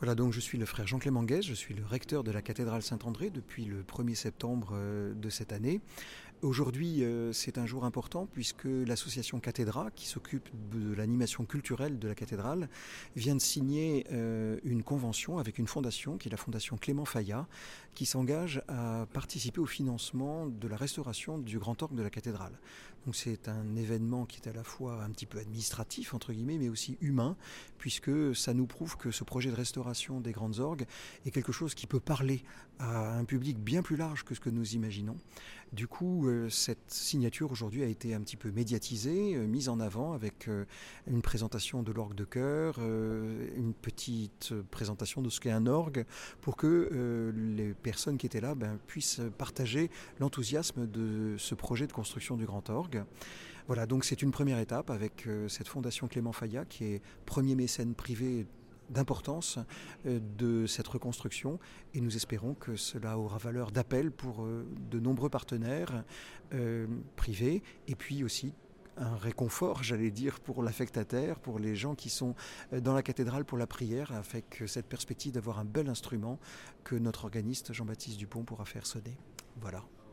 Voilà, donc je suis le frère Jean-Clément Guès, je suis le recteur de la cathédrale Saint-André depuis le 1er septembre euh, de cette année. Aujourd'hui, euh, c'est un jour important puisque l'association Cathédra, qui s'occupe de l'animation culturelle de la cathédrale, vient de signer euh, une convention avec une fondation, qui est la fondation Clément Fayat, qui s'engage à participer au financement de la restauration du grand orgue de la cathédrale. Donc c'est un événement qui est à la fois un petit peu administratif, entre guillemets, mais aussi humain, puisque ça nous prouve que ce projet de restauration des grandes orgues est quelque chose qui peut parler à un public bien plus large que ce que nous imaginons. Du coup, euh, cette signature aujourd'hui a été un petit peu médiatisée, euh, mise en avant avec euh, une présentation de l'orgue de chœur, une petite présentation de ce qu'est un orgue, pour que les personnes qui étaient là ben, puissent partager l'enthousiasme de ce projet de construction du grand orgue. Voilà, donc c'est une première étape avec cette fondation Clément Fayat qui est premier mécène privé d'importance euh, de cette reconstruction et nous espérons que cela aura valeur d'appel pour euh, de nombreux partenaires euh, privés et puis aussi un réconfort, j'allais dire, pour l'affectataire, pour les gens qui sont dans la cathédrale pour la prière, avec cette perspective d'avoir un bel instrument que notre organiste Jean-Baptiste Dupont pourra faire sonner. Voilà.